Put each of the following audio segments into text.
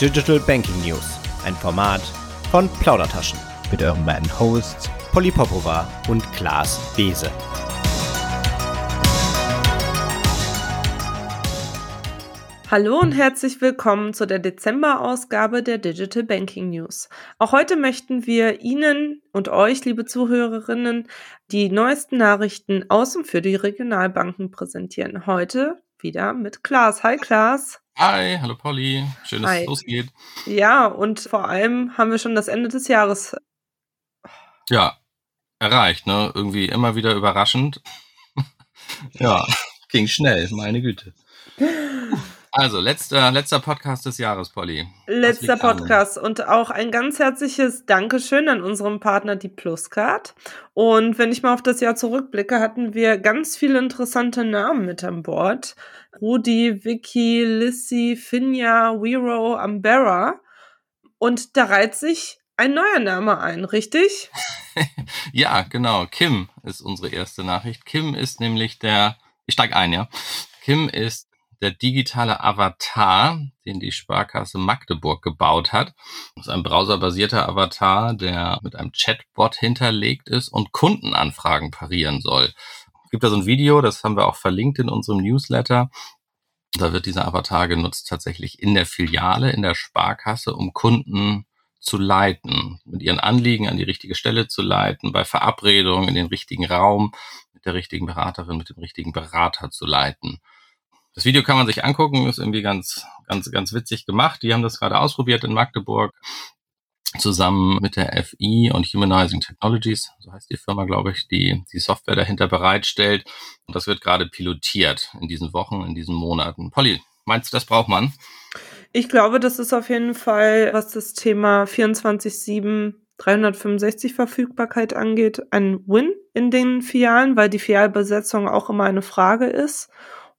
Digital Banking News, ein Format von Plaudertaschen mit euren beiden Hosts Polly Popova und Klaas Bese. Hallo und herzlich willkommen zu der Dezember-Ausgabe der Digital Banking News. Auch heute möchten wir Ihnen und euch, liebe Zuhörerinnen, die neuesten Nachrichten aus und für die Regionalbanken präsentieren. Heute wieder mit Klaas. Hi Klaas. Hi, hallo Polly. Schön, dass Hi. es losgeht. Ja, und vor allem haben wir schon das Ende des Jahres. Ja, erreicht, ne? Irgendwie immer wieder überraschend. ja, ging schnell, meine Güte. Also, letzter, letzter Podcast des Jahres, Polly. Letzter an? Podcast und auch ein ganz herzliches Dankeschön an unseren Partner, die Pluscard. Und wenn ich mal auf das Jahr zurückblicke, hatten wir ganz viele interessante Namen mit an Bord. Rudi, Vicky, Lissy, Finja, Wero, Ambera. Und da reiht sich ein neuer Name ein, richtig? Ja, genau. Kim ist unsere erste Nachricht. Kim ist nämlich der, ich steig ein, ja. Kim ist der digitale Avatar, den die Sparkasse Magdeburg gebaut hat. Das ist ein browserbasierter Avatar, der mit einem Chatbot hinterlegt ist und Kundenanfragen parieren soll. Gibt da so ein Video, das haben wir auch verlinkt in unserem Newsletter. Da wird dieser Avatar genutzt tatsächlich in der Filiale, in der Sparkasse, um Kunden zu leiten, mit ihren Anliegen an die richtige Stelle zu leiten, bei Verabredungen in den richtigen Raum, mit der richtigen Beraterin, mit dem richtigen Berater zu leiten. Das Video kann man sich angucken, ist irgendwie ganz, ganz, ganz witzig gemacht. Die haben das gerade ausprobiert in Magdeburg zusammen mit der FI und Humanizing Technologies, so heißt die Firma, glaube ich, die die Software dahinter bereitstellt. Und das wird gerade pilotiert in diesen Wochen, in diesen Monaten. Polly, meinst du, das braucht man? Ich glaube, das ist auf jeden Fall, was das Thema 24-7 365 Verfügbarkeit angeht, ein Win in den Filialen, weil die Filialbesetzung auch immer eine Frage ist.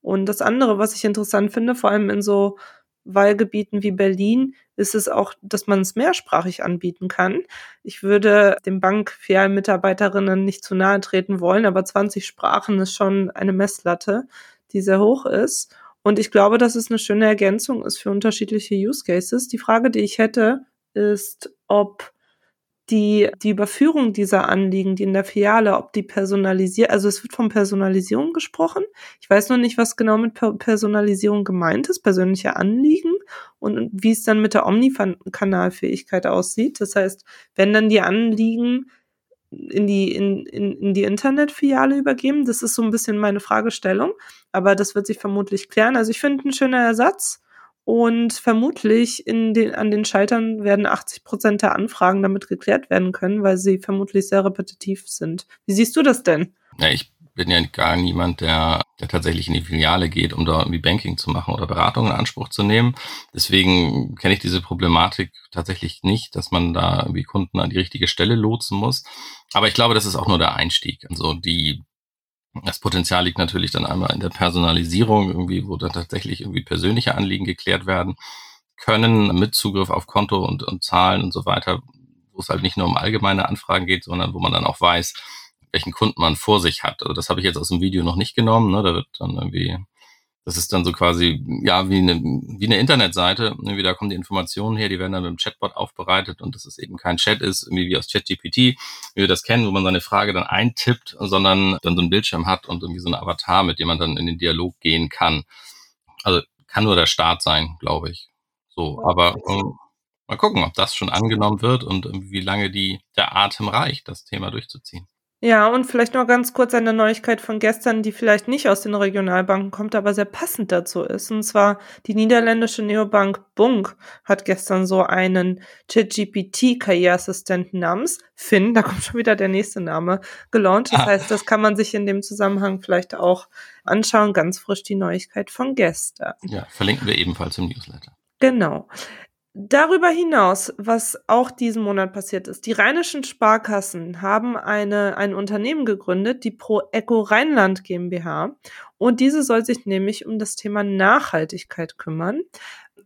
Und das andere, was ich interessant finde, vor allem in so Wahlgebieten wie Berlin, ist es auch, dass man es mehrsprachig anbieten kann. Ich würde den Bankfilialmitarbeiterinnen nicht zu nahe treten wollen, aber 20 Sprachen ist schon eine Messlatte, die sehr hoch ist. Und ich glaube, dass es eine schöne Ergänzung ist für unterschiedliche Use Cases. Die Frage, die ich hätte, ist, ob die, die Überführung dieser Anliegen, die in der Filiale, ob die personalisiert, also es wird von Personalisierung gesprochen. Ich weiß noch nicht, was genau mit Per- Personalisierung gemeint ist, persönliche Anliegen und wie es dann mit der Omnikanalfähigkeit aussieht. Das heißt, wenn dann die Anliegen in die, in, in, in die Internetfiliale übergeben, das ist so ein bisschen meine Fragestellung, aber das wird sich vermutlich klären. Also ich finde ein schöner Ersatz. Und vermutlich in den, an den Schaltern werden 80 Prozent der Anfragen damit geklärt werden können, weil sie vermutlich sehr repetitiv sind. Wie siehst du das denn? Ja, ich bin ja gar niemand, der, der tatsächlich in die Filiale geht, um da irgendwie Banking zu machen oder Beratung in Anspruch zu nehmen. Deswegen kenne ich diese Problematik tatsächlich nicht, dass man da irgendwie Kunden an die richtige Stelle lotsen muss. Aber ich glaube, das ist auch nur der Einstieg. Also die das Potenzial liegt natürlich dann einmal in der Personalisierung, irgendwie, wo dann tatsächlich irgendwie persönliche Anliegen geklärt werden können, mit Zugriff auf Konto und, und Zahlen und so weiter, wo es halt nicht nur um allgemeine Anfragen geht, sondern wo man dann auch weiß, welchen Kunden man vor sich hat. Also das habe ich jetzt aus dem Video noch nicht genommen. Ne? Da wird dann irgendwie, das ist dann so quasi, ja, wie eine, wie eine Internetseite. Irgendwie da kommen die Informationen her, die werden dann mit dem Chatbot aufbereitet und dass es eben kein Chat ist, irgendwie wie aus ChatGPT, wie wir das kennen, wo man seine Frage dann eintippt, sondern dann so einen Bildschirm hat und irgendwie so ein Avatar, mit dem man dann in den Dialog gehen kann. Also kann nur der Start sein, glaube ich. So, aber ähm, mal gucken, ob das schon angenommen wird und wie lange die der Atem reicht, das Thema durchzuziehen. Ja, und vielleicht noch ganz kurz eine Neuigkeit von gestern, die vielleicht nicht aus den Regionalbanken kommt, aber sehr passend dazu ist. Und zwar die niederländische Neobank Bunk hat gestern so einen ChatGPT-KI-Assistenten namens Finn, da kommt schon wieder der nächste Name, gelauncht. Das Ah. heißt, das kann man sich in dem Zusammenhang vielleicht auch anschauen. Ganz frisch die Neuigkeit von gestern. Ja, verlinken wir ebenfalls im Newsletter. Genau. Darüber hinaus, was auch diesen Monat passiert ist, die rheinischen Sparkassen haben eine, ein Unternehmen gegründet, die Pro Eco Rheinland GmbH. Und diese soll sich nämlich um das Thema Nachhaltigkeit kümmern.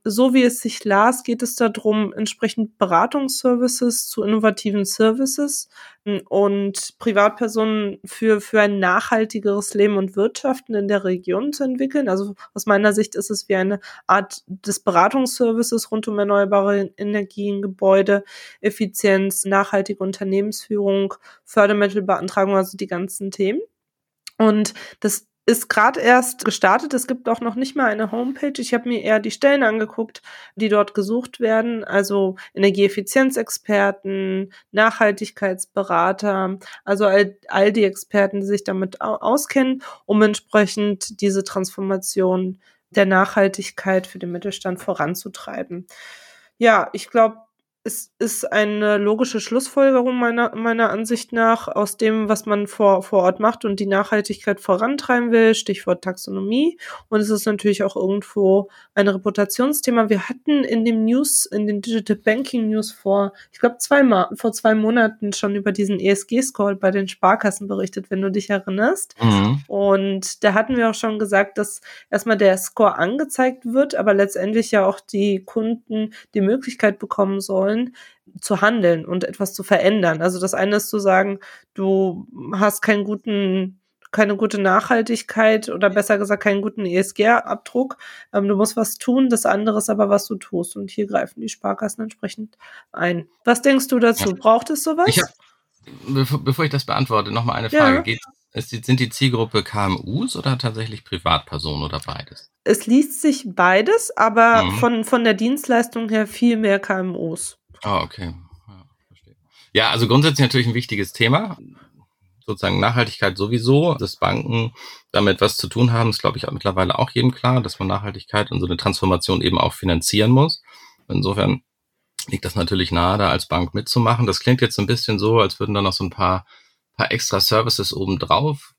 So wie es sich las, geht es darum, entsprechend Beratungsservices zu innovativen Services hm, und Privatpersonen für, für ein nachhaltigeres Leben und Wirtschaften in der Region zu entwickeln. Also aus meiner Sicht ist es wie eine Art des Beratungsservices rund um erneuerbare Energien, Gebäude, Effizienz, nachhaltige Unternehmensführung, Fördermittelbeantragung, also die ganzen Themen. Und das ist gerade erst gestartet. Es gibt auch noch nicht mal eine Homepage. Ich habe mir eher die Stellen angeguckt, die dort gesucht werden. Also Energieeffizienzexperten, Nachhaltigkeitsberater, also all, all die Experten, die sich damit auskennen, um entsprechend diese Transformation der Nachhaltigkeit für den Mittelstand voranzutreiben. Ja, ich glaube, es ist eine logische Schlussfolgerung meiner, meiner Ansicht nach aus dem, was man vor, vor Ort macht und die Nachhaltigkeit vorantreiben will, Stichwort Taxonomie. Und es ist natürlich auch irgendwo ein Reputationsthema. Wir hatten in dem News, in den Digital Banking News vor, ich glaube, zwei vor zwei Monaten schon über diesen ESG-Score bei den Sparkassen berichtet, wenn du dich erinnerst. Mhm. Und da hatten wir auch schon gesagt, dass erstmal der Score angezeigt wird, aber letztendlich ja auch die Kunden die Möglichkeit bekommen sollen, wollen, zu handeln und etwas zu verändern. Also das eine ist zu sagen, du hast keinen guten keine gute Nachhaltigkeit oder besser gesagt keinen guten ESG-Abdruck. Ähm, du musst was tun, das andere ist aber, was du tust. Und hier greifen die Sparkassen entsprechend ein. Was denkst du dazu? Braucht es sowas? Ich hab, bevor, bevor, ich das beantworte, nochmal eine Frage. Ja. Geht, ist, sind die Zielgruppe KMUs oder tatsächlich Privatpersonen oder beides? Es liest sich beides, aber mhm. von, von der Dienstleistung her viel mehr KMUs. Ah, okay. Ja, verstehe. ja, also grundsätzlich natürlich ein wichtiges Thema. Sozusagen Nachhaltigkeit sowieso, dass Banken damit was zu tun haben, ist, glaube ich, auch mittlerweile auch jedem klar, dass man Nachhaltigkeit und so eine Transformation eben auch finanzieren muss. Insofern liegt das natürlich nahe, da als Bank mitzumachen. Das klingt jetzt ein bisschen so, als würden da noch so ein paar paar extra Services obendrauf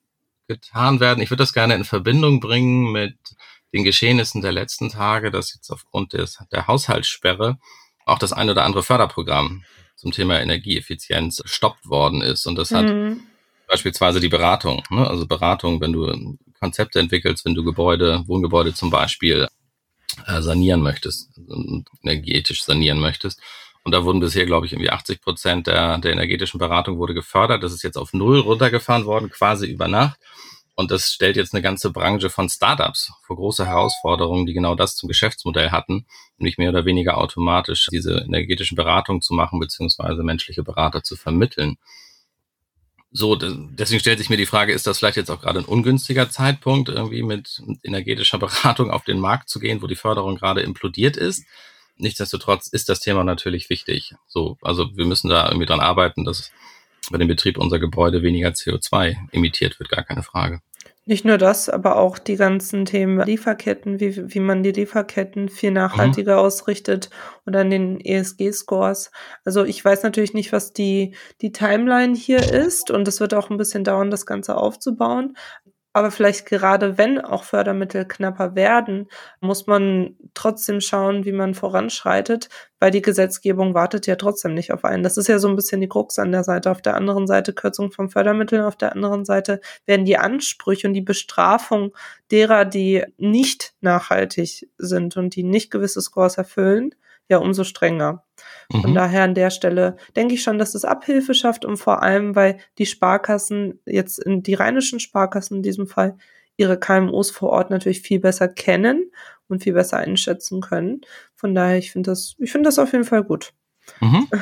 getan werden. Ich würde das gerne in Verbindung bringen mit den Geschehnissen der letzten Tage, dass jetzt aufgrund des, der Haushaltssperre auch das ein oder andere Förderprogramm zum Thema Energieeffizienz stoppt worden ist. Und das hat mhm. beispielsweise die Beratung, ne? also Beratung, wenn du Konzepte entwickelst, wenn du Gebäude, Wohngebäude zum Beispiel äh, sanieren möchtest, energetisch sanieren möchtest. Und da wurden bisher, glaube ich, irgendwie 80 Prozent der, der energetischen Beratung wurde gefördert. Das ist jetzt auf null runtergefahren worden, quasi über Nacht. Und das stellt jetzt eine ganze Branche von Startups vor große Herausforderungen, die genau das zum Geschäftsmodell hatten, nämlich mehr oder weniger automatisch diese energetischen Beratungen zu machen, beziehungsweise menschliche Berater zu vermitteln. So, deswegen stellt sich mir die Frage, ist das vielleicht jetzt auch gerade ein ungünstiger Zeitpunkt, irgendwie mit energetischer Beratung auf den Markt zu gehen, wo die Förderung gerade implodiert ist? nichtsdestotrotz ist das Thema natürlich wichtig. So, also wir müssen da irgendwie dran arbeiten, dass bei dem Betrieb unserer Gebäude weniger CO2 emittiert wird, gar keine Frage. Nicht nur das, aber auch die ganzen Themen Lieferketten, wie, wie man die Lieferketten viel nachhaltiger mhm. ausrichtet und an den ESG-Scores. Also ich weiß natürlich nicht, was die, die Timeline hier ist und es wird auch ein bisschen dauern, das Ganze aufzubauen. Aber vielleicht gerade wenn auch Fördermittel knapper werden, muss man trotzdem schauen, wie man voranschreitet, weil die Gesetzgebung wartet ja trotzdem nicht auf einen. Das ist ja so ein bisschen die Krux an der Seite. Auf der anderen Seite Kürzung von Fördermitteln, auf der anderen Seite werden die Ansprüche und die Bestrafung derer, die nicht nachhaltig sind und die nicht gewisse Scores erfüllen, ja umso strenger. Von mhm. daher an der Stelle denke ich schon, dass es Abhilfe schafft und vor allem, weil die Sparkassen jetzt in die rheinischen Sparkassen in diesem Fall ihre KMUs vor Ort natürlich viel besser kennen und viel besser einschätzen können. Von daher, ich finde das, ich finde das auf jeden Fall gut. Mhm.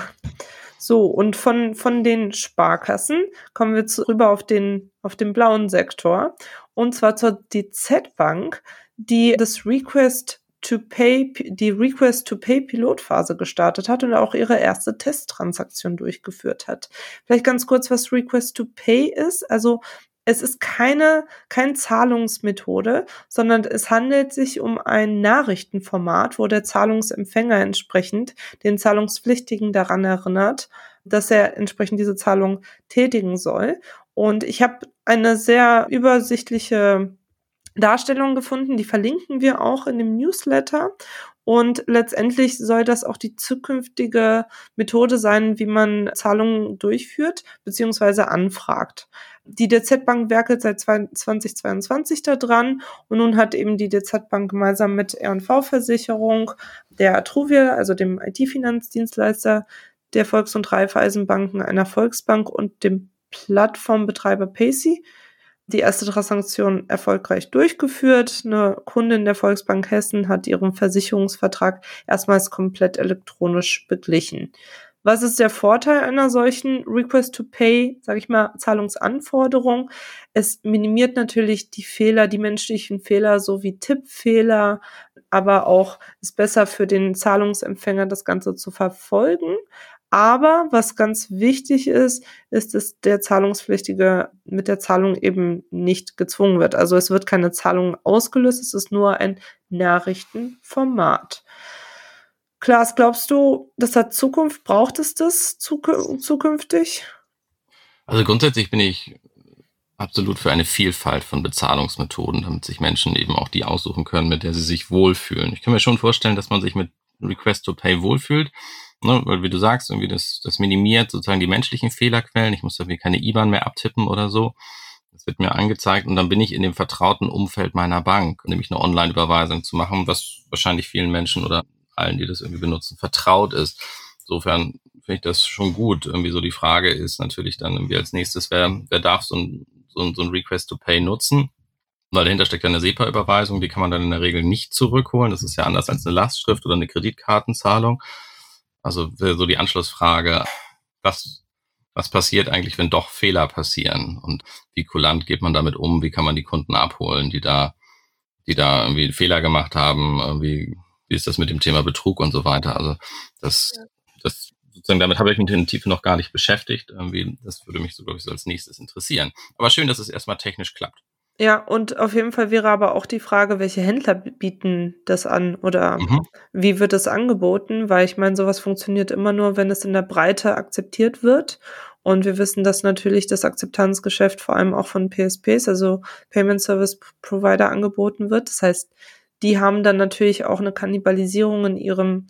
So, und von, von den Sparkassen kommen wir zu, rüber auf den, auf den blauen Sektor. Und zwar zur DZ Bank, die das Request to Pay, die Request to Pay Pilotphase gestartet hat und auch ihre erste Testtransaktion durchgeführt hat. Vielleicht ganz kurz, was Request to Pay ist. Also es ist keine, kein Zahlungsmethode, sondern es handelt sich um ein Nachrichtenformat, wo der Zahlungsempfänger entsprechend den Zahlungspflichtigen daran erinnert, dass er entsprechend diese Zahlung tätigen soll. Und ich habe eine sehr übersichtliche Darstellungen gefunden, die verlinken wir auch in dem Newsletter. Und letztendlich soll das auch die zukünftige Methode sein, wie man Zahlungen durchführt bzw. anfragt. Die DZ Bank werkelt seit 2022 daran und nun hat eben die DZ Bank gemeinsam mit R&V Versicherung, der Atruvia, also dem IT-Finanzdienstleister der Volks- und Raiffeisenbanken, einer Volksbank und dem Plattformbetreiber Pacey die erste Transaktion erfolgreich durchgeführt. Eine Kundin der Volksbank Hessen hat ihren Versicherungsvertrag erstmals komplett elektronisch beglichen. Was ist der Vorteil einer solchen Request to Pay, sage ich mal, Zahlungsanforderung? Es minimiert natürlich die Fehler, die menschlichen Fehler sowie Tippfehler, aber auch ist besser für den Zahlungsempfänger, das Ganze zu verfolgen. Aber was ganz wichtig ist, ist, dass der Zahlungspflichtige mit der Zahlung eben nicht gezwungen wird. Also es wird keine Zahlung ausgelöst, es ist nur ein Nachrichtenformat. Klaas, glaubst du, das hat Zukunft? Braucht es das zukünftig? Also grundsätzlich bin ich absolut für eine Vielfalt von Bezahlungsmethoden, damit sich Menschen eben auch die aussuchen können, mit der sie sich wohlfühlen. Ich kann mir schon vorstellen, dass man sich mit Request to Pay wohlfühlt Ne, weil wie du sagst, irgendwie das, das minimiert sozusagen die menschlichen Fehlerquellen. Ich muss irgendwie keine IBAN mehr abtippen oder so. Das wird mir angezeigt und dann bin ich in dem vertrauten Umfeld meiner Bank, nämlich eine Online-Überweisung zu machen, was wahrscheinlich vielen Menschen oder allen, die das irgendwie benutzen, vertraut ist. Insofern finde ich das schon gut. Irgendwie so die Frage ist natürlich dann irgendwie als nächstes, wer, wer darf so ein, so ein, so ein Request to Pay nutzen? Weil dahinter steckt ja eine SEPA-Überweisung, die kann man dann in der Regel nicht zurückholen. Das ist ja anders als eine Lastschrift oder eine Kreditkartenzahlung. Also so die Anschlussfrage, was, was passiert eigentlich, wenn doch Fehler passieren? Und wie kulant geht man damit um? Wie kann man die Kunden abholen, die da, die da irgendwie Fehler gemacht haben? Irgendwie, wie ist das mit dem Thema Betrug und so weiter? Also das, das sozusagen damit habe ich mich in der Tiefe noch gar nicht beschäftigt. Irgendwie, das würde mich so, glaube ich, so als nächstes interessieren. Aber schön, dass es erstmal technisch klappt. Ja, und auf jeden Fall wäre aber auch die Frage, welche Händler bieten das an oder mhm. wie wird es angeboten? Weil ich meine, sowas funktioniert immer nur, wenn es in der Breite akzeptiert wird. Und wir wissen, dass natürlich das Akzeptanzgeschäft vor allem auch von PSPs, also Payment Service Provider, angeboten wird. Das heißt, die haben dann natürlich auch eine Kannibalisierung in ihrem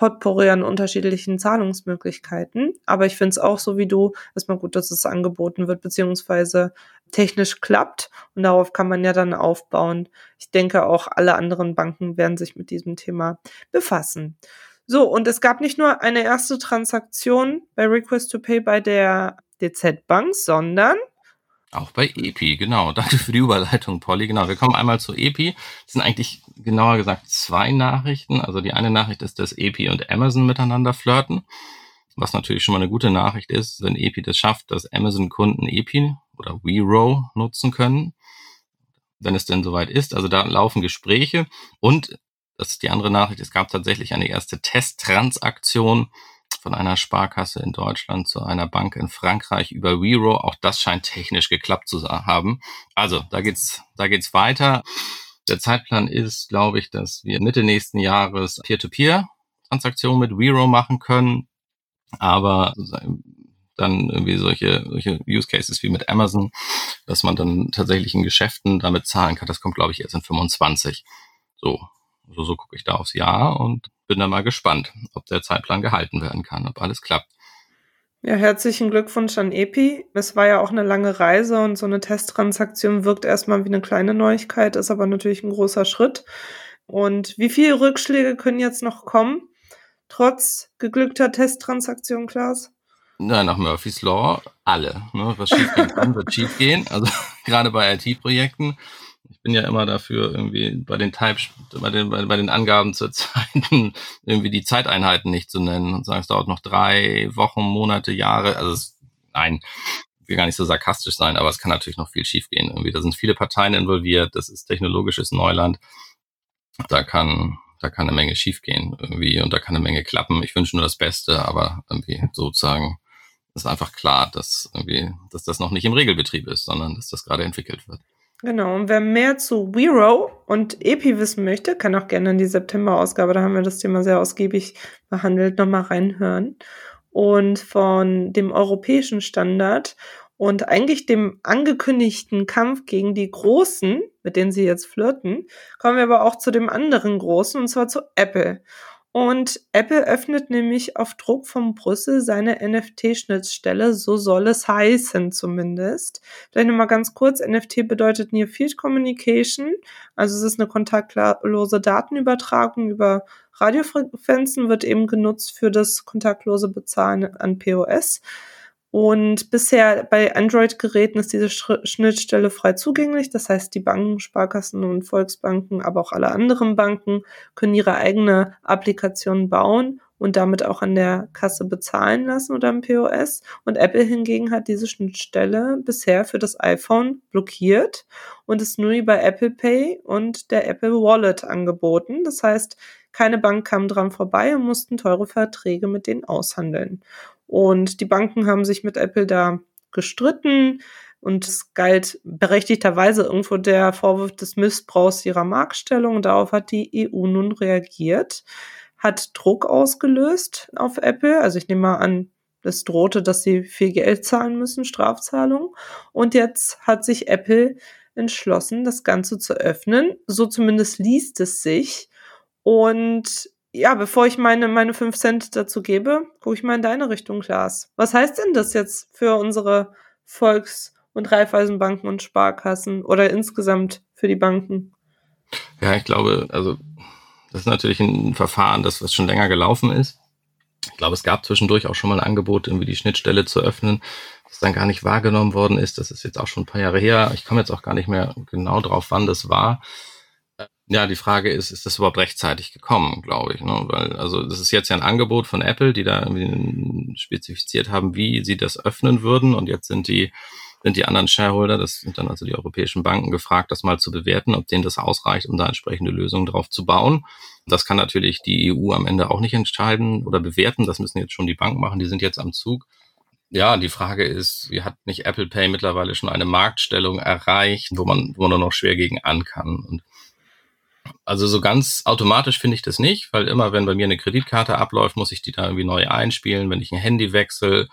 Potpourri an unterschiedlichen Zahlungsmöglichkeiten. Aber ich finde es auch so wie du, erstmal gut, dass es angeboten wird, beziehungsweise technisch klappt. Und darauf kann man ja dann aufbauen. Ich denke auch alle anderen Banken werden sich mit diesem Thema befassen. So, und es gab nicht nur eine erste Transaktion bei Request to Pay bei der DZ Bank, sondern auch bei EPI, genau. Danke für die Überleitung, Polly. Genau, wir kommen einmal zu EPI. Das sind eigentlich genauer gesagt zwei Nachrichten. Also die eine Nachricht ist, dass EPI und Amazon miteinander flirten, was natürlich schon mal eine gute Nachricht ist, wenn EPI das schafft, dass Amazon-Kunden EPI oder WeRow nutzen können, wenn es denn soweit ist. Also da laufen Gespräche und das ist die andere Nachricht, es gab tatsächlich eine erste Testtransaktion von einer Sparkasse in Deutschland zu einer Bank in Frankreich über Wero. Auch das scheint technisch geklappt zu haben. Also, da geht's, da geht's weiter. Der Zeitplan ist, glaube ich, dass wir Mitte nächsten Jahres Peer-to-Peer-Transaktionen mit Wero machen können. Aber dann irgendwie solche, solche Use Cases wie mit Amazon, dass man dann tatsächlich in Geschäften damit zahlen kann. Das kommt, glaube ich, erst in 25. So, so, so gucke ich da aufs Jahr und bin da mal gespannt, ob der Zeitplan gehalten werden kann, ob alles klappt. Ja, herzlichen Glückwunsch an Epi. Es war ja auch eine lange Reise und so eine Testtransaktion wirkt erstmal wie eine kleine Neuigkeit, ist aber natürlich ein großer Schritt. Und wie viele Rückschläge können jetzt noch kommen, trotz geglückter Testtransaktion, Klaas? Na, nach Murphy's Law alle. Ne? Was schief gehen kann, wird schief gehen. Also gerade bei IT-Projekten ich bin ja immer dafür, irgendwie bei den Type, bei den, bei, bei den Angaben zur Zeiten irgendwie die Zeiteinheiten nicht zu nennen und sagen, es dauert noch drei Wochen, Monate, Jahre. Also es, nein, ich will gar nicht so sarkastisch sein, aber es kann natürlich noch viel schiefgehen. Irgendwie, da sind viele Parteien involviert, das ist technologisches Neuland. Da kann, da kann eine Menge schiefgehen irgendwie und da kann eine Menge klappen. Ich wünsche nur das Beste, aber irgendwie sozusagen ist einfach klar, dass irgendwie, dass das noch nicht im Regelbetrieb ist, sondern dass das gerade entwickelt wird. Genau, und wer mehr zu Wero und EPI wissen möchte, kann auch gerne in die September-Ausgabe, da haben wir das Thema sehr ausgiebig behandelt, nochmal reinhören. Und von dem europäischen Standard Und eigentlich dem angekündigten Kampf gegen die Großen, mit denen sie jetzt flirten, kommen wir aber auch zu dem anderen Großen, und zwar zu Apple. Und Apple öffnet nämlich auf Druck von Brüssel seine NFT-Schnittstelle, so soll es heißen zumindest. Vielleicht nochmal ganz kurz, NFT bedeutet Near Field Communication, also es ist eine kontaktlose Datenübertragung über Radiofrequenzen, wird eben genutzt für das kontaktlose Bezahlen an POS. Und bisher bei Android-Geräten ist diese Schnittstelle frei zugänglich. Das heißt, die Banken, Sparkassen und Volksbanken, aber auch alle anderen Banken können ihre eigene Applikation bauen und damit auch an der Kasse bezahlen lassen oder am POS. Und Apple hingegen hat diese Schnittstelle bisher für das iPhone blockiert und ist nur über Apple Pay und der Apple Wallet angeboten. Das heißt, keine Bank kam dran vorbei und mussten teure Verträge mit denen aushandeln. Und die Banken haben sich mit Apple da gestritten und es galt berechtigterweise irgendwo der Vorwurf des Missbrauchs ihrer Marktstellung. Darauf hat die EU nun reagiert, hat Druck ausgelöst auf Apple. Also ich nehme mal an, es drohte, dass sie viel Geld zahlen müssen, Strafzahlung. Und jetzt hat sich Apple entschlossen, das Ganze zu öffnen. So zumindest liest es sich. Und ja, bevor ich meine, meine fünf Cent dazu gebe, gucke ich mal in deine Richtung, Klaas. Was heißt denn das jetzt für unsere Volks- und Raiffeisenbanken und Sparkassen oder insgesamt für die Banken? Ja, ich glaube, also das ist natürlich ein Verfahren, das was schon länger gelaufen ist. Ich glaube, es gab zwischendurch auch schon mal ein Angebot, irgendwie die Schnittstelle zu öffnen, das dann gar nicht wahrgenommen worden ist. Das ist jetzt auch schon ein paar Jahre her. Ich komme jetzt auch gar nicht mehr genau drauf, wann das war. Ja, die Frage ist, ist das überhaupt rechtzeitig gekommen, glaube ich. Ne? Weil, also das ist jetzt ja ein Angebot von Apple, die da irgendwie spezifiziert haben, wie sie das öffnen würden. Und jetzt sind die, sind die anderen Shareholder, das sind dann also die europäischen Banken, gefragt, das mal zu bewerten, ob denen das ausreicht, um da entsprechende Lösungen drauf zu bauen. Das kann natürlich die EU am Ende auch nicht entscheiden oder bewerten. Das müssen jetzt schon die Banken machen. Die sind jetzt am Zug. Ja, die Frage ist, wie hat nicht Apple Pay mittlerweile schon eine Marktstellung erreicht, wo man, wo man nur noch schwer gegen an kann? Und also so ganz automatisch finde ich das nicht, weil immer, wenn bei mir eine Kreditkarte abläuft, muss ich die da irgendwie neu einspielen. Wenn ich ein Handy wechsle,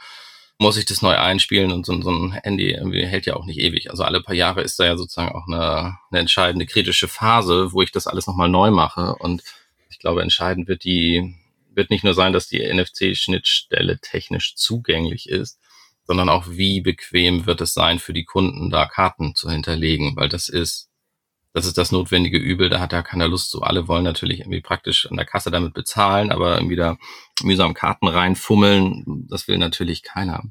muss ich das neu einspielen und so, so ein Handy irgendwie hält ja auch nicht ewig. Also alle paar Jahre ist da ja sozusagen auch eine, eine entscheidende kritische Phase, wo ich das alles nochmal neu mache. Und ich glaube, entscheidend wird die, wird nicht nur sein, dass die NFC-Schnittstelle technisch zugänglich ist, sondern auch wie bequem wird es sein für die Kunden, da Karten zu hinterlegen, weil das ist das ist das notwendige Übel, da hat ja keiner Lust zu. Alle wollen natürlich irgendwie praktisch an der Kasse damit bezahlen, aber irgendwie da mühsam Karten reinfummeln, das will natürlich keiner.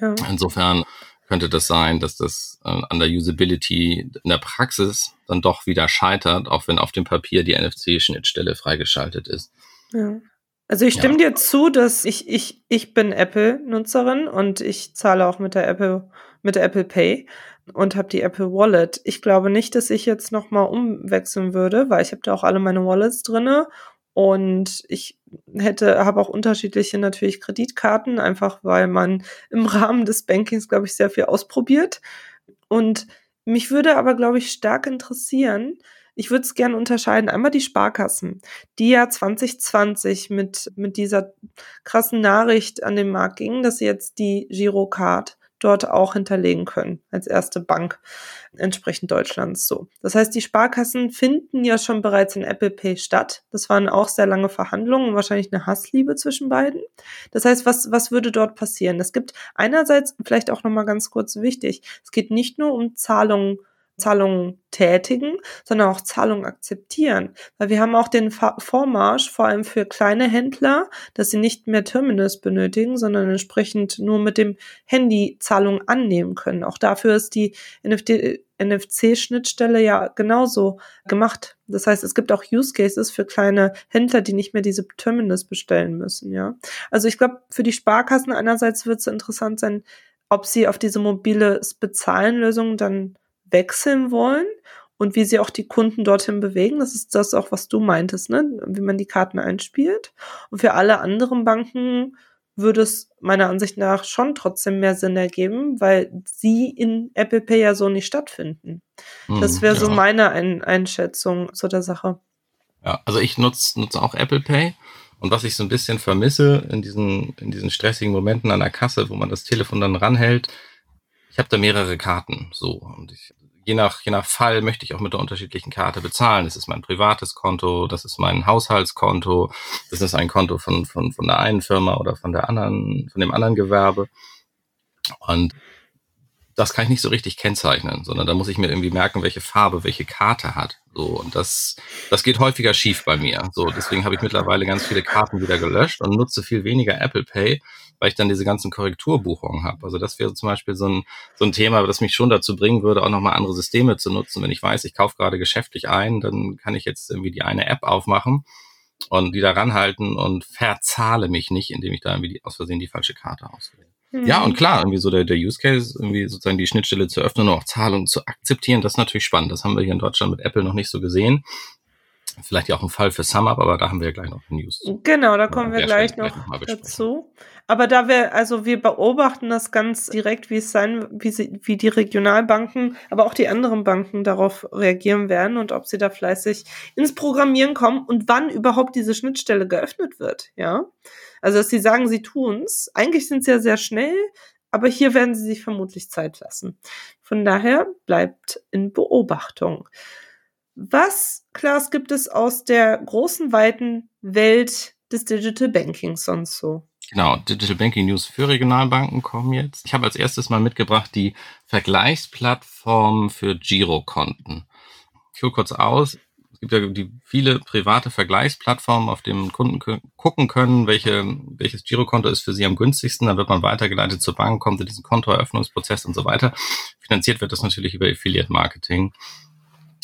Ja. Insofern könnte das sein, dass das äh, an der Usability in der Praxis dann doch wieder scheitert, auch wenn auf dem Papier die NFC-Schnittstelle freigeschaltet ist. Ja. Also ich stimme ja. dir zu, dass ich, ich, ich bin Apple-Nutzerin und ich zahle auch mit der Apple, mit der Apple Pay und habe die Apple Wallet. Ich glaube nicht, dass ich jetzt noch mal umwechseln würde, weil ich habe da auch alle meine Wallets drinne und ich hätte habe auch unterschiedliche natürlich Kreditkarten, einfach weil man im Rahmen des Bankings glaube ich sehr viel ausprobiert und mich würde aber glaube ich stark interessieren, ich würde es gerne unterscheiden. Einmal die Sparkassen, die ja 2020 mit, mit dieser krassen Nachricht an den Markt gingen, dass sie jetzt die Girocard dort auch hinterlegen können, als erste Bank entsprechend Deutschlands so. Das heißt, die Sparkassen finden ja schon bereits in Apple Pay statt. Das waren auch sehr lange Verhandlungen und wahrscheinlich eine Hassliebe zwischen beiden. Das heißt, was, was würde dort passieren? Es gibt einerseits, vielleicht auch nochmal ganz kurz wichtig, es geht nicht nur um Zahlungen Zahlungen tätigen, sondern auch Zahlungen akzeptieren. Weil wir haben auch den Vormarsch, vor allem für kleine Händler, dass sie nicht mehr Terminals benötigen, sondern entsprechend nur mit dem Handy Zahlungen annehmen können. Auch dafür ist die NFC-Schnittstelle ja genauso gemacht. Das heißt, es gibt auch Use Cases für kleine Händler, die nicht mehr diese Terminals bestellen müssen, ja. Also ich glaube, für die Sparkassen einerseits wird es interessant sein, ob sie auf diese mobile Bezahlen-Lösung dann wechseln wollen und wie sie auch die Kunden dorthin bewegen. Das ist das auch, was du meintest, ne? wie man die Karten einspielt. Und für alle anderen Banken würde es meiner Ansicht nach schon trotzdem mehr Sinn ergeben, weil sie in Apple Pay ja so nicht stattfinden. das hm, wäre ja. so meine Ein Einschätzung zu der Sache. Ja, also ich nutze nutze auch Apple Pay. Und was ich so ein bisschen vermisse in diesen, in diesen stressigen Momenten an der Kasse, wo man das Telefon dann ranhält, ich habe da mehrere Karten so und ich, je nach je nach Fall möchte ich auch mit der unterschiedlichen Karte bezahlen. Das ist mein privates Konto, das ist mein Haushaltskonto, das ist ein Konto von von von der einen Firma oder von der anderen von dem anderen Gewerbe und das kann ich nicht so richtig kennzeichnen, sondern da muss ich mir irgendwie merken, welche Farbe welche Karte hat. So und das das geht häufiger schief bei mir. So deswegen habe ich mittlerweile ganz viele Karten wieder gelöscht und nutze viel weniger Apple Pay, weil ich dann diese ganzen Korrekturbuchungen habe. Also das wäre zum Beispiel so ein so ein Thema, das mich schon dazu bringen würde, auch nochmal andere Systeme zu nutzen. Wenn ich weiß, ich kaufe gerade geschäftlich ein, dann kann ich jetzt irgendwie die eine App aufmachen und die da ranhalten und verzahle mich nicht, indem ich da irgendwie die, aus Versehen die falsche Karte auswähle. Ja, und klar, irgendwie so der, der Use Case, irgendwie sozusagen die Schnittstelle zu öffnen und auch Zahlungen zu akzeptieren, das ist natürlich spannend. Das haben wir hier in Deutschland mit Apple noch nicht so gesehen. Vielleicht ja auch ein Fall für SumUp, aber da haben wir ja gleich noch News. Genau, da kommen wir gleich noch dazu. Aber da wir, also wir beobachten das ganz direkt, wie es sein, wie sie, wie die Regionalbanken, aber auch die anderen Banken darauf reagieren werden und ob sie da fleißig ins Programmieren kommen und wann überhaupt diese Schnittstelle geöffnet wird, ja. Also, dass sie sagen, sie tun's. Eigentlich sind sie ja sehr schnell, aber hier werden sie sich vermutlich Zeit lassen. Von daher bleibt in Beobachtung. Was, Klaas, gibt es aus der großen, weiten Welt des Digital Bankings sonst so? Genau, Digital Banking News für Regionalbanken kommen jetzt. Ich habe als erstes mal mitgebracht die Vergleichsplattform für Girokonten. Ich hole kurz aus. Es gibt ja die viele private Vergleichsplattformen, auf denen Kunden gucken können, welche, welches Girokonto ist für sie am günstigsten. Dann wird man weitergeleitet zur Bank, kommt in diesen Kontoeröffnungsprozess und so weiter. Finanziert wird das natürlich über Affiliate Marketing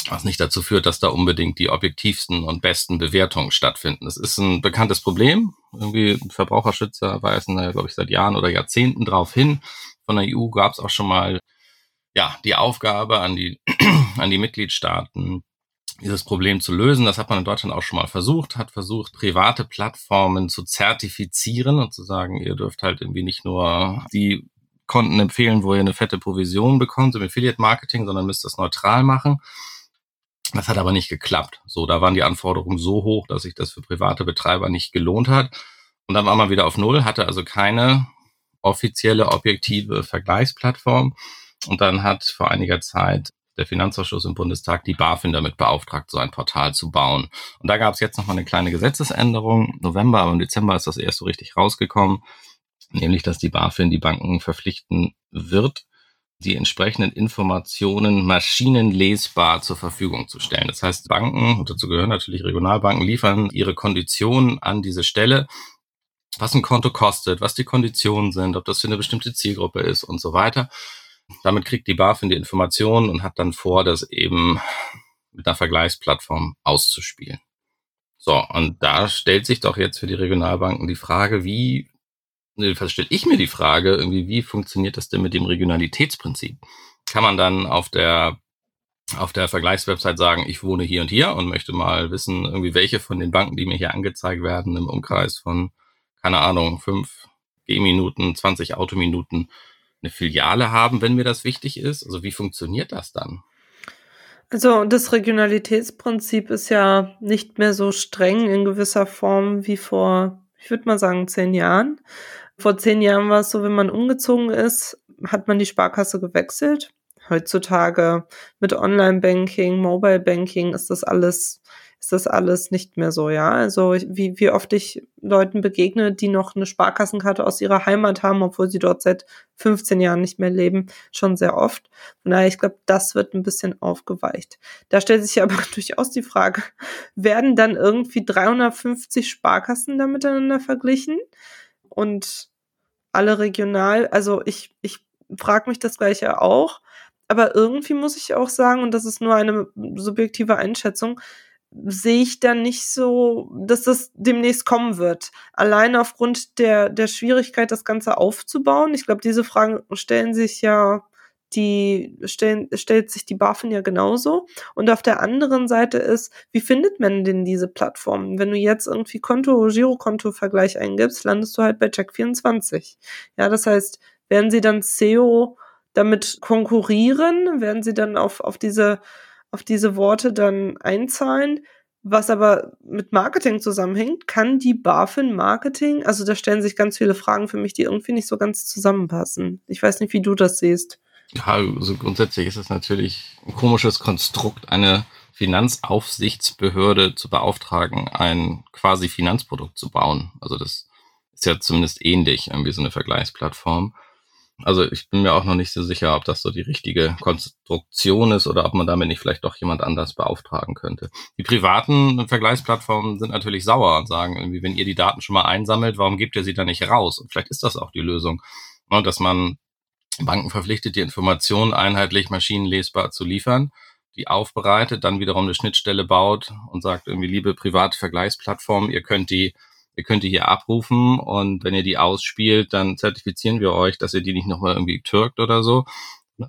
was nicht dazu führt, dass da unbedingt die objektivsten und besten Bewertungen stattfinden. Das ist ein bekanntes Problem. Irgendwie Verbraucherschützer weisen da, glaube ich, seit Jahren oder Jahrzehnten drauf hin. Von der EU gab es auch schon mal ja die Aufgabe an die an die Mitgliedstaaten, dieses Problem zu lösen. Das hat man in Deutschland auch schon mal versucht, hat versucht, private Plattformen zu zertifizieren und zu sagen, ihr dürft halt irgendwie nicht nur die Konten empfehlen, wo ihr eine fette Provision bekommt im Affiliate Marketing, sondern müsst das neutral machen. Das hat aber nicht geklappt. So, da waren die Anforderungen so hoch, dass sich das für private Betreiber nicht gelohnt hat. Und dann war man wieder auf Null, hatte also keine offizielle, objektive Vergleichsplattform. Und dann hat vor einiger Zeit der Finanzausschuss im Bundestag die BaFin damit beauftragt, so ein Portal zu bauen. Und da gab es jetzt nochmal eine kleine Gesetzesänderung. November, aber im Dezember ist das erst so richtig rausgekommen. Nämlich, dass die BaFin die Banken verpflichten wird, die entsprechenden Informationen maschinenlesbar zur Verfügung zu stellen. Das heißt, Banken, und dazu gehören natürlich Regionalbanken, liefern ihre Konditionen an diese Stelle, was ein Konto kostet, was die Konditionen sind, ob das für eine bestimmte Zielgruppe ist und so weiter. Damit kriegt die BaFin die Informationen und hat dann vor, das eben mit einer Vergleichsplattform auszuspielen. So, und da stellt sich doch jetzt für die Regionalbanken die Frage, wie jedenfalls stelle ich mir die Frage, irgendwie, wie funktioniert das denn mit dem Regionalitätsprinzip? Kann man dann auf der auf der Vergleichswebsite sagen, ich wohne hier und hier und möchte mal wissen, irgendwie welche von den Banken, die mir hier angezeigt werden, im Umkreis von, keine Ahnung, fünf Gehminuten, 20 Autominuten eine Filiale haben, wenn mir das wichtig ist? Also wie funktioniert das dann? Also das Regionalitätsprinzip ist ja nicht mehr so streng in gewisser Form wie vor, ich würde mal sagen, zehn Jahren. Vor zehn Jahren war es so, wenn man umgezogen ist, hat man die Sparkasse gewechselt. Heutzutage mit Online-Banking, Mobile-Banking ist das alles, ist das alles nicht mehr so, ja. Also wie, wie oft ich Leuten begegne, die noch eine Sparkassenkarte aus ihrer Heimat haben, obwohl sie dort seit 15 Jahren nicht mehr leben, schon sehr oft. Von daher, ich glaube, das wird ein bisschen aufgeweicht. Da stellt sich aber durchaus die Frage, werden dann irgendwie 350 Sparkassen da miteinander verglichen? Und alle regional. Also ich, ich frage mich das gleiche auch. Aber irgendwie muss ich auch sagen, und das ist nur eine subjektive Einschätzung, sehe ich dann nicht so, dass das demnächst kommen wird. Allein aufgrund der, der Schwierigkeit, das Ganze aufzubauen. Ich glaube, diese Fragen stellen sich ja die stellen, stellt sich die BaFin ja genauso. Und auf der anderen Seite ist, wie findet man denn diese Plattformen? Wenn du jetzt irgendwie Konto, Girokonto-Vergleich eingibst, landest du halt bei Check24. Ja, das heißt, werden sie dann SEO damit konkurrieren? Werden sie dann auf, auf diese, auf diese Worte dann einzahlen? Was aber mit Marketing zusammenhängt, kann die BaFin Marketing, also da stellen sich ganz viele Fragen für mich, die irgendwie nicht so ganz zusammenpassen. Ich weiß nicht, wie du das siehst. Ja, also grundsätzlich ist es natürlich ein komisches Konstrukt, eine Finanzaufsichtsbehörde zu beauftragen, ein quasi Finanzprodukt zu bauen. Also das ist ja zumindest ähnlich, irgendwie so eine Vergleichsplattform. Also ich bin mir auch noch nicht so sicher, ob das so die richtige Konstruktion ist oder ob man damit nicht vielleicht doch jemand anders beauftragen könnte. Die privaten Vergleichsplattformen sind natürlich sauer und sagen irgendwie, wenn ihr die Daten schon mal einsammelt, warum gebt ihr sie dann nicht raus? Und vielleicht ist das auch die Lösung, ne, dass man Banken verpflichtet, die Informationen einheitlich maschinenlesbar zu liefern, die aufbereitet, dann wiederum eine Schnittstelle baut und sagt irgendwie, liebe private Vergleichsplattform, ihr könnt die ihr könnt die hier abrufen und wenn ihr die ausspielt, dann zertifizieren wir euch, dass ihr die nicht nochmal irgendwie türkt oder so,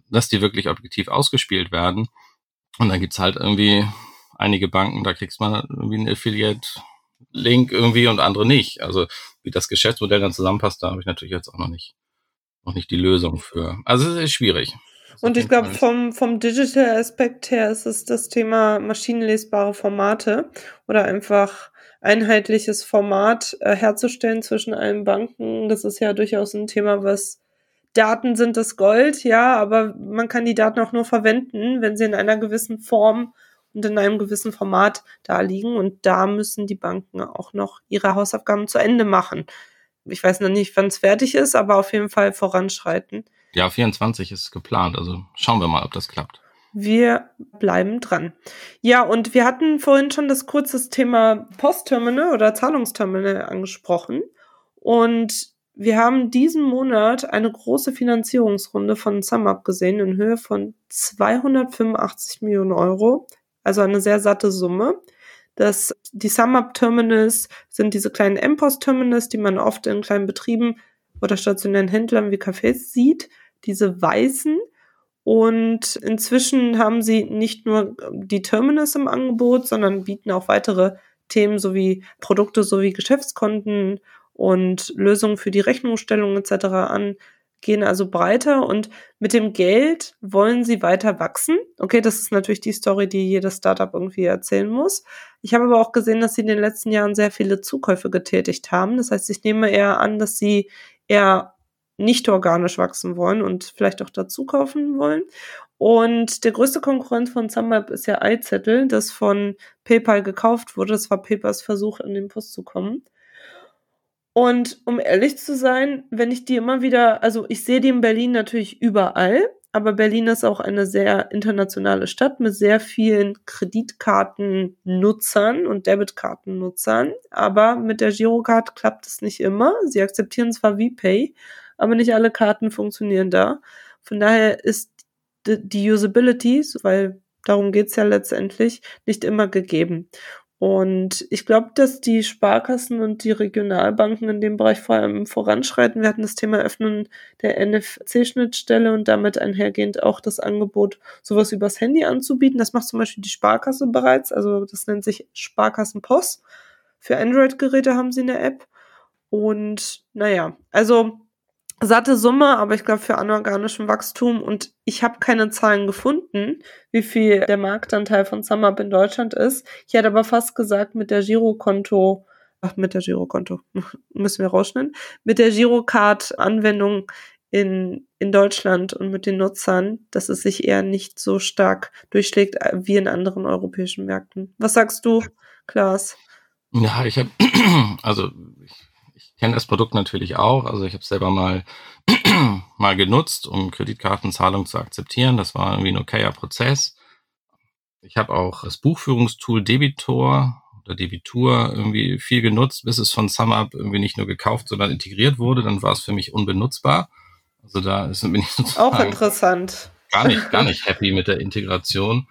dass die wirklich objektiv ausgespielt werden. Und dann gibt's halt irgendwie einige Banken, da kriegst man irgendwie einen Affiliate-Link irgendwie und andere nicht. Also wie das Geschäftsmodell dann zusammenpasst, da habe ich natürlich jetzt auch noch nicht, noch nicht die Lösung für. Also es ist schwierig. Und ich glaube, vom, vom Digital-Aspekt her ist es das Thema maschinenlesbare Formate oder einfach einheitliches Format äh, herzustellen zwischen allen Banken. Das ist ja durchaus ein Thema, was Daten sind das Gold, ja, aber man kann die Daten auch nur verwenden, wenn sie in einer gewissen Form und in einem gewissen Format da liegen. Und da müssen die Banken auch noch ihre Hausaufgaben zu Ende machen. Ich weiß noch nicht, wann es fertig ist, aber auf jeden Fall voranschreiten. Ja, 24 ist geplant. Also schauen wir mal, ob das klappt. Wir bleiben dran. Ja, und wir hatten vorhin schon das kurze Thema Postterminal oder Zahlungsterminal angesprochen. Und wir haben diesen Monat eine große Finanzierungsrunde von SumUp gesehen in Höhe von 285 Millionen Euro. Also eine sehr satte Summe. Das, die SumUp Terminals sind diese kleinen M-Post Terminals, die man oft in kleinen Betrieben oder stationären Händlern wie Cafés sieht. Diese weißen, und inzwischen haben sie nicht nur die Terminals im Angebot, sondern bieten auch weitere Themen sowie Produkte sowie Geschäftskonten und Lösungen für die Rechnungsstellung etc. an, gehen also breiter und mit dem Geld wollen sie weiter wachsen. Okay, das ist natürlich die Story, die jedes Startup irgendwie erzählen muss. Ich habe aber auch gesehen, dass sie in den letzten Jahren sehr viele Zukäufe getätigt haben. Das heißt, ich nehme eher an, dass sie eher nicht organisch wachsen wollen und vielleicht auch dazu kaufen wollen. Und der größte Konkurrent von SumUp ist ja iZettel, das von PayPal gekauft wurde. Das war PayPals Versuch, in den Post zu kommen. Und um ehrlich zu sein, wenn ich die immer wieder, also ich sehe die in Berlin natürlich überall, aber Berlin ist auch eine sehr internationale Stadt mit sehr vielen Kreditkartennutzern und Debitkartennutzern. Aber mit der Girocard klappt es nicht immer. Sie akzeptieren zwar VPay, aber nicht alle Karten funktionieren da. Von daher ist die Usability, weil darum geht's ja letztendlich, nicht immer gegeben. Und ich glaube, dass die Sparkassen und die Regionalbanken in dem Bereich vor allem voranschreiten. Wir hatten das Thema Öffnen der NFC-Schnittstelle und damit einhergehend auch das Angebot, sowas übers Handy anzubieten. Das macht zum Beispiel die Sparkasse bereits. Also das nennt sich Sparkassenpost. Für Android-Geräte haben sie eine App. Und naja, also satte Summe, aber ich glaube für anorganischen Wachstum und ich habe keine Zahlen gefunden, wie viel der Marktanteil von SumUp in Deutschland ist. Ich hätte aber fast gesagt, mit der Girokonto, ach, mit der Girokonto, müssen wir rausschneiden, mit der Girocard-Anwendung in, in Deutschland und mit den Nutzern, dass es sich eher nicht so stark durchschlägt äh, wie in anderen europäischen Märkten. Was sagst du, Klaas? Ja, ich habe, also ich kenne das Produkt natürlich auch. Also ich habe es selber mal, mal genutzt, um Kreditkartenzahlung zu akzeptieren. Das war irgendwie ein okayer Prozess. Ich habe auch das Buchführungstool Debitor oder Debitur irgendwie viel genutzt, bis es von SumUp irgendwie nicht nur gekauft, sondern integriert wurde. Dann war es für mich unbenutzbar. Also da ist, bin ich sozusagen auch interessant. Gar nicht, gar nicht happy mit der Integration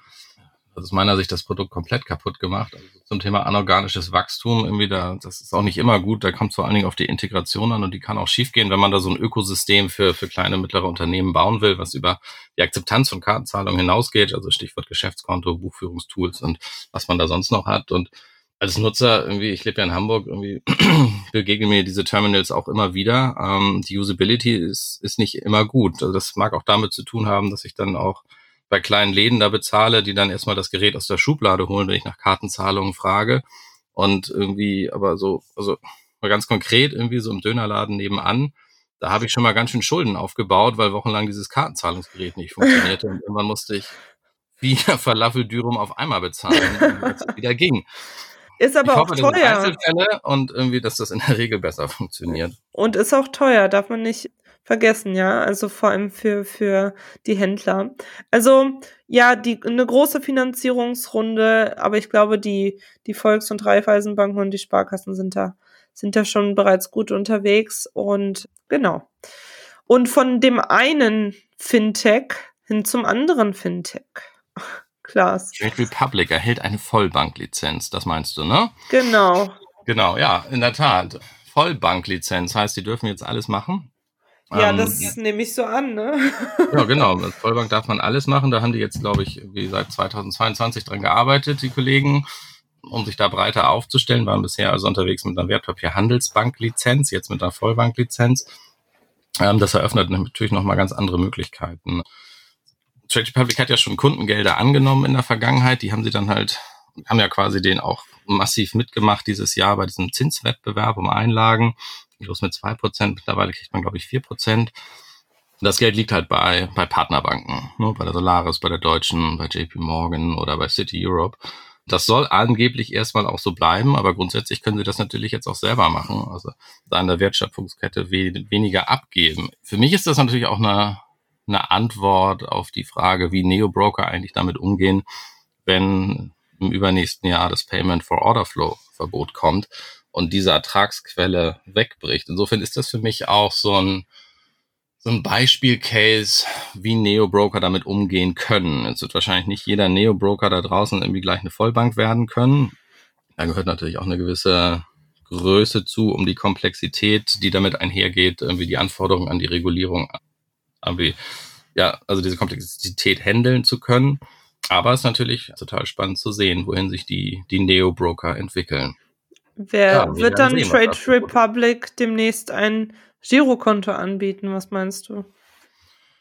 aus meiner Sicht das Produkt komplett kaputt gemacht. Also zum Thema anorganisches Wachstum, irgendwie da, das ist auch nicht immer gut. Da kommt vor allen Dingen auf die Integration an und die kann auch schiefgehen, wenn man da so ein Ökosystem für, für kleine, mittlere Unternehmen bauen will, was über die Akzeptanz von Kartenzahlungen hinausgeht. Also Stichwort Geschäftskonto, Buchführungstools und was man da sonst noch hat. Und als Nutzer irgendwie, ich lebe ja in Hamburg, irgendwie begegnen mir diese Terminals auch immer wieder. Ähm, die Usability ist, ist nicht immer gut. Also das mag auch damit zu tun haben, dass ich dann auch bei kleinen Läden da bezahle, die dann erstmal das Gerät aus der Schublade holen, wenn ich nach Kartenzahlungen frage. Und irgendwie, aber so, also mal ganz konkret irgendwie so im Dönerladen nebenan, da habe ich schon mal ganz schön Schulden aufgebaut, weil wochenlang dieses Kartenzahlungsgerät nicht funktionierte und irgendwann musste ich vier Falafeldürum auf einmal bezahlen, als es wieder ging. Ist aber ich auch hoffe, das sind teuer. Einzelfälle und irgendwie, dass das in der Regel besser funktioniert. Und ist auch teuer, darf man nicht vergessen, ja. Also vor allem für, für die Händler. Also, ja, die, eine große Finanzierungsrunde, aber ich glaube, die, die Volks- und Raiffeisenbanken und die Sparkassen sind da, sind da schon bereits gut unterwegs und genau. Und von dem einen Fintech hin zum anderen Fintech. Klaas. Trade Republic erhält eine Vollbanklizenz, das meinst du, ne? Genau. Genau, ja, in der Tat. Vollbanklizenz heißt, die dürfen jetzt alles machen. Ja, Ähm, das nehme ich so an, ne? Ja, genau. Als Vollbank darf man alles machen. Da haben die jetzt, glaube ich, wie seit 2022 dran gearbeitet, die Kollegen, um sich da breiter aufzustellen. Waren bisher also unterwegs mit einer Wertpapierhandelsbanklizenz, jetzt mit einer Vollbanklizenz. Ähm, das eröffnet natürlich nochmal ganz andere Möglichkeiten. Trade Republic hat ja schon Kundengelder angenommen in der Vergangenheit. Die haben sie dann halt, haben ja quasi den auch massiv mitgemacht dieses Jahr bei diesem Zinswettbewerb um Einlagen. Los mit zwei Prozent. Mittlerweile kriegt man, glaube ich, vier Prozent. Das Geld liegt halt bei, bei Partnerbanken, ne, bei der Solaris, bei der Deutschen, bei JP Morgan oder bei City Europe. Das soll angeblich erstmal auch so bleiben, aber grundsätzlich können sie das natürlich jetzt auch selber machen. Also da in der Wertschöpfungskette we weniger abgeben. Für mich ist das natürlich auch eine, eine Antwort auf die Frage, wie Neo-Broker eigentlich damit umgehen, wenn im übernächsten Jahr das Payment for Order Flow Verbot kommt und diese Ertragsquelle wegbricht. Insofern ist das für mich auch so ein, so ein Beispielcase, wie Neo-Broker damit umgehen können. Jetzt wird wahrscheinlich nicht jeder Neo-Broker da draußen irgendwie gleich eine Vollbank werden können. Da gehört natürlich auch eine gewisse Größe zu, um die Komplexität, die damit einhergeht, irgendwie die Anforderungen an die Regulierung, irgendwie, ja, also diese Komplexität handeln zu können. Aber es ist natürlich total spannend zu sehen, wohin sich die, die Neo-Broker entwickeln. Wer Ja, wir wird dann Trade. Republic demnächst ein Girokonto anbieten? Was meinst du?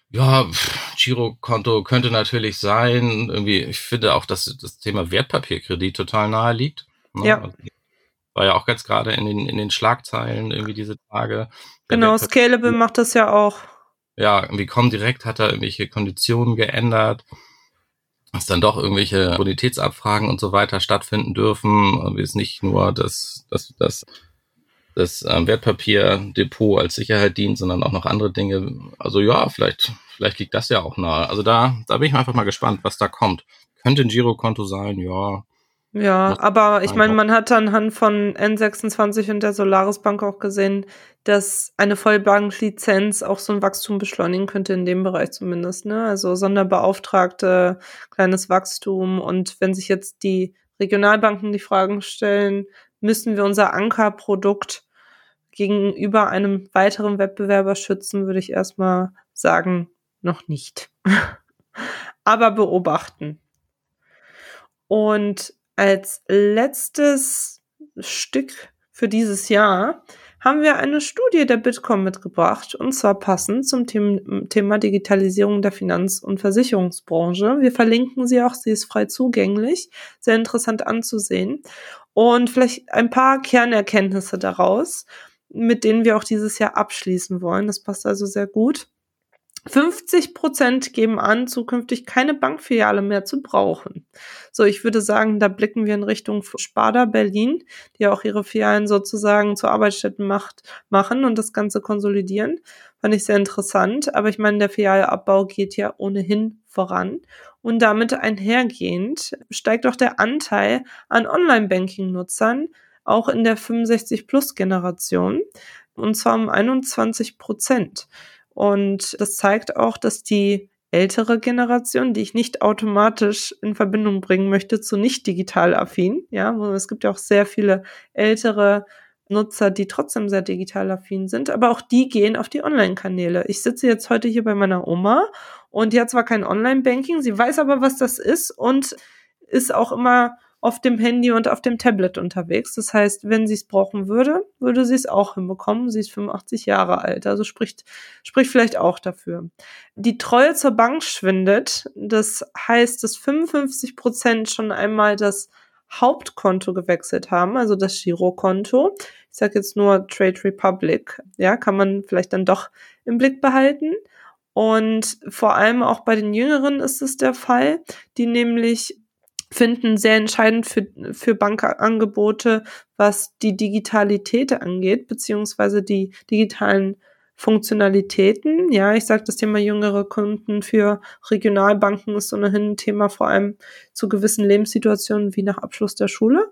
Ja, Girokonto könnte natürlich sein. Irgendwie, ich finde auch, dass das Thema Wertpapierkredit total nahe liegt. ne? Ja. Also, War ja auch jetzt gerade in den, in den Schlagzeilen irgendwie diese Tage. Genau, Scalable macht das ja auch. ja, irgendwie Comdirect hat da irgendwelche Konditionen geändert, dass dann doch irgendwelche Bonitätsabfragen und so weiter stattfinden dürfen. Irgendwie ist nicht nur das, das, das, das ähm, Wertpapierdepot als Sicherheit dient, sondern auch noch andere Dinge. Also ja, vielleicht, vielleicht liegt das ja auch nahe. Also da, da bin ich einfach mal gespannt, was da kommt. Könnte ein Girokonto sein, ja. Ja, aber ich meine, man hat anhand von N26 und der Solaris Bank auch gesehen, dass eine Vollbanklizenz auch so ein Wachstum beschleunigen könnte in dem Bereich zumindest. Ne? Also Sonderbeauftragte, kleines Wachstum. Und wenn sich jetzt die Regionalbanken die Fragen stellen, müssen wir unser Ankerprodukt gegenüber einem weiteren Wettbewerber schützen, würde ich erstmal sagen, noch nicht. aber beobachten. Und als letztes Stück für dieses Jahr haben wir eine Studie der Bitkom mitgebracht und zwar passend zum Them Thema Digitalisierung der Finanz- und Versicherungsbranche. Wir verlinken sie auch, sie ist frei zugänglich, sehr interessant anzusehen und vielleicht ein paar Kernerkenntnisse daraus, mit denen wir auch dieses Jahr abschließen wollen. Das passt also sehr gut. 50 Prozent geben an, zukünftig keine Bankfiliale mehr zu brauchen. So, ich würde sagen, da blicken wir in Richtung Sparda Berlin, die auch ihre Filialen sozusagen zu Arbeitsstätten macht, machen und das Ganze konsolidieren. Fand ich sehr interessant. Aber ich meine, der Filialabbau geht ja ohnehin voran. Und damit einhergehend steigt auch der Anteil an Online-Banking-Nutzern auch in der 65-Plus-Generation. Und zwar um 21 Prozent. Und das zeigt auch, dass die ältere Generation, die ich nicht automatisch in Verbindung bringen möchte zu nicht digital affin, ja, es gibt ja auch sehr viele ältere Nutzer, die trotzdem sehr digital affin sind, aber auch die gehen auf die Online-Kanäle. Ich sitze jetzt heute hier bei meiner Oma und die hat zwar kein Online-Banking, sie weiß aber, was das ist und ist auch immer auf dem Handy und auf dem Tablet unterwegs. Das heißt, wenn sie es brauchen würde, würde sie es auch hinbekommen. Sie ist 85 Jahre alt, also spricht, spricht vielleicht auch dafür. Die Treue zur Bank schwindet. Das heißt, dass 55 Prozent schon einmal das Hauptkonto gewechselt haben, also das Girokonto. Ich sage jetzt nur Trade Republic. Ja, kann man vielleicht dann doch im Blick behalten. Und vor allem auch bei den Jüngeren ist es der Fall, die nämlich finden sehr entscheidend für, für Bankangebote, was die Digitalität angeht, beziehungsweise die digitalen Funktionalitäten. Ja, ich sage das Thema jüngere Kunden für Regionalbanken ist ohnehin ein Thema, vor allem zu gewissen Lebenssituationen wie nach Abschluss der Schule.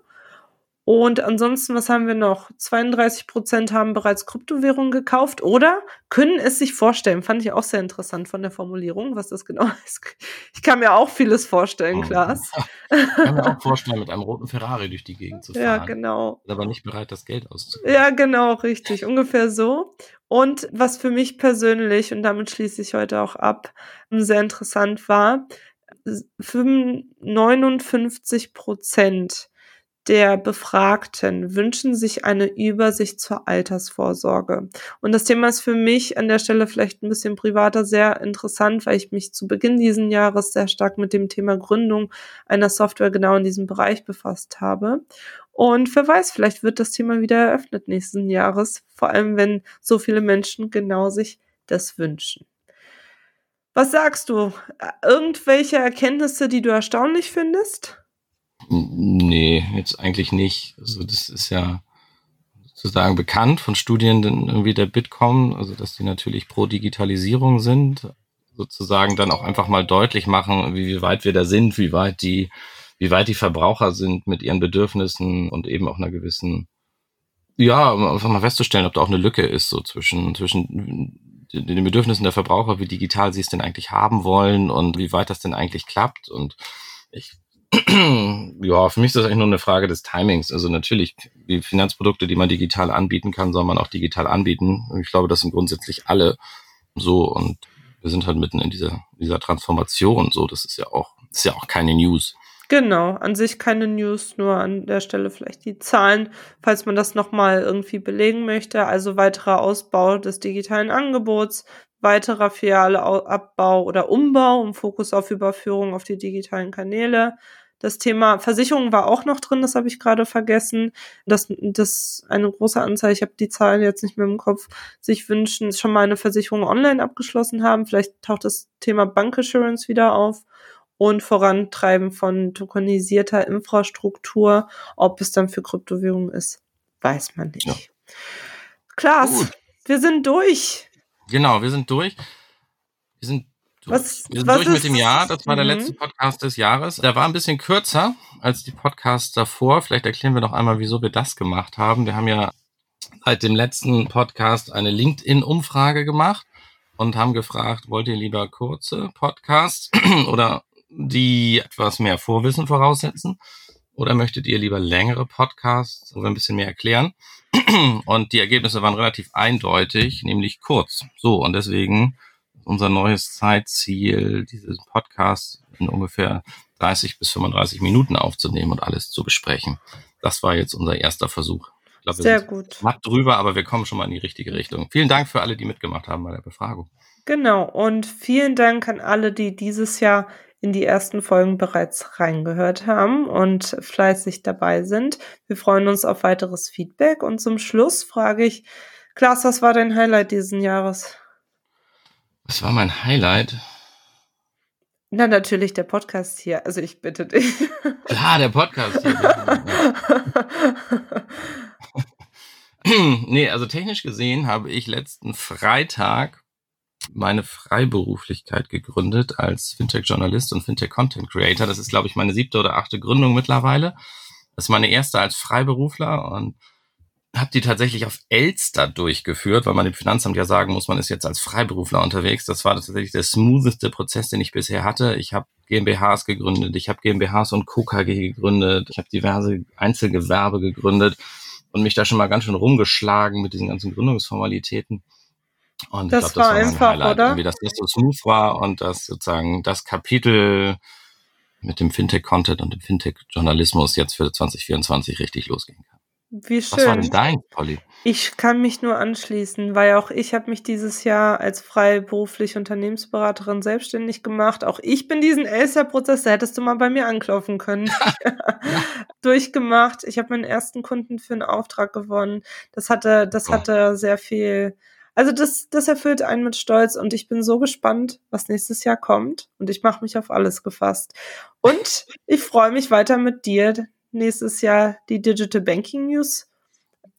Und ansonsten, was haben wir noch? 32 Prozent haben bereits Kryptowährungen gekauft oder können es sich vorstellen. Fand ich auch sehr interessant von der Formulierung, was das genau ist. Ich kann mir auch vieles vorstellen, Klaas. Ich kann mir auch vorstellen, mit einem roten Ferrari durch die Gegend zu fahren. Ja, genau. Aber nicht bereit, das Geld auszugeben. Ja, genau, richtig. Ungefähr so. Und was für mich persönlich, und damit schließe ich heute auch ab, sehr interessant war, 59 Prozent der Befragten wünschen sich eine Übersicht zur Altersvorsorge. Und das Thema ist für mich an der Stelle vielleicht ein bisschen privater sehr interessant, weil ich mich zu Beginn diesen Jahres sehr stark mit dem Thema Gründung einer Software genau in diesem Bereich befasst habe. Und wer weiß, vielleicht wird das Thema wieder eröffnet nächsten Jahres, vor allem wenn so viele Menschen genau sich das wünschen. Was sagst du? Irgendwelche Erkenntnisse, die du erstaunlich findest? Nee, jetzt eigentlich nicht. Also das ist ja sozusagen bekannt von Studien irgendwie der Bitkom, also dass die natürlich pro Digitalisierung sind, sozusagen dann auch einfach mal deutlich machen, wie weit wir da sind, wie weit die, wie weit die Verbraucher sind mit ihren Bedürfnissen und eben auch einer gewissen, ja, um einfach mal festzustellen, ob da auch eine Lücke ist, so zwischen, zwischen den Bedürfnissen der Verbraucher, wie digital sie es denn eigentlich haben wollen und wie weit das denn eigentlich klappt. Und ich ja, für mich ist das eigentlich nur eine Frage des Timings. Also natürlich, die Finanzprodukte, die man digital anbieten kann, soll man auch digital anbieten. Ich glaube, das sind grundsätzlich alle so und wir sind halt mitten in dieser, dieser Transformation. So, das ist ja auch, ist ja auch keine News. Genau, an sich keine News, nur an der Stelle vielleicht die Zahlen, falls man das nochmal irgendwie belegen möchte. Also weiterer Ausbau des digitalen Angebots, weiterer Filialabbau oder Umbau, um Fokus auf Überführung auf die digitalen Kanäle, das Thema Versicherung war auch noch drin, das habe ich gerade vergessen. Dass, dass eine große Anzahl, ich habe die Zahlen jetzt nicht mehr im Kopf, sich wünschen, schon mal eine Versicherung online abgeschlossen haben. Vielleicht taucht das Thema Bankassurance wieder auf und Vorantreiben von tokenisierter Infrastruktur. Ob es dann für Kryptowährungen ist, weiß man nicht. Ja. Klaas, Gut. wir sind durch. Genau, wir sind durch. Wir sind was, wir sind was durch mit dem Jahr. Das war der mhm. letzte Podcast des Jahres. Der war ein bisschen kürzer als die Podcasts davor. Vielleicht erklären wir noch einmal, wieso wir das gemacht haben. Wir haben ja seit dem letzten Podcast eine LinkedIn-Umfrage gemacht und haben gefragt, wollt ihr lieber kurze Podcasts oder die etwas mehr Vorwissen voraussetzen? Oder möchtet ihr lieber längere Podcasts, wo wir ein bisschen mehr erklären? Und die Ergebnisse waren relativ eindeutig, nämlich kurz. So, und deswegen unser neues Zeitziel, dieses Podcast in ungefähr 30 bis 35 Minuten aufzunehmen und alles zu besprechen. Das war jetzt unser erster Versuch. Ich glaube, Sehr gut. Macht drüber, aber wir kommen schon mal in die richtige Richtung. Vielen Dank für alle, die mitgemacht haben bei der Befragung. Genau. Und vielen Dank an alle, die dieses Jahr in die ersten Folgen bereits reingehört haben und fleißig dabei sind. Wir freuen uns auf weiteres Feedback. Und zum Schluss frage ich, Klaas, was war dein Highlight diesen Jahres? Was war mein Highlight? Na, natürlich der Podcast hier. Also ich bitte dich. Klar, der Podcast hier. nee, also technisch gesehen habe ich letzten Freitag meine Freiberuflichkeit gegründet als Fintech-Journalist und Fintech-Content-Creator. Das ist, glaube ich, meine siebte oder achte Gründung mittlerweile. Das ist meine erste als Freiberufler und habe die tatsächlich auf Elster durchgeführt, weil man dem Finanzamt ja sagen muss, man ist jetzt als Freiberufler unterwegs. Das war tatsächlich der smootheste Prozess, den ich bisher hatte. Ich habe GmbHs gegründet, ich habe GmbHs und KKG gegründet, ich habe diverse Einzelgewerbe gegründet und mich da schon mal ganz schön rumgeschlagen mit diesen ganzen Gründungsformalitäten. Und das, ich glaub, das war, war einfach, Highlight, oder? Irgendwie, dass das so smooth war und dass sozusagen das Kapitel mit dem Fintech-Content und dem Fintech-Journalismus jetzt für 2024 richtig losgehen kann. Wie schön. Was war denn dein, Polly? Ich kann mich nur anschließen, weil auch ich habe mich dieses Jahr als freiberufliche Unternehmensberaterin selbstständig gemacht. Auch ich bin diesen Elster-Prozess, da hättest du mal bei mir anklopfen können, durchgemacht. Ich habe meinen ersten Kunden für einen Auftrag gewonnen. Das hatte, das hatte sehr viel also das, das erfüllt einen mit Stolz und ich bin so gespannt, was nächstes Jahr kommt und ich mache mich auf alles gefasst. Und ich freue mich weiter mit dir nächstes Jahr die Digital Banking News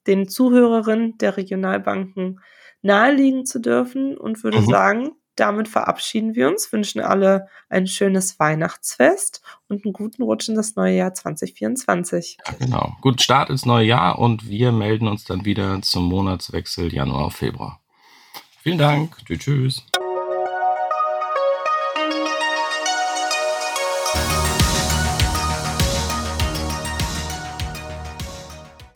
den Zuhörerinnen der Regionalbanken nahelegen zu dürfen und würde mhm. sagen, damit verabschieden wir uns, wünschen alle ein schönes Weihnachtsfest und einen guten Rutsch in das neue Jahr 2024. Ja, genau. Guten Start ins neue Jahr und wir melden uns dann wieder zum Monatswechsel Januar, Februar. Vielen Dank. Tschüss.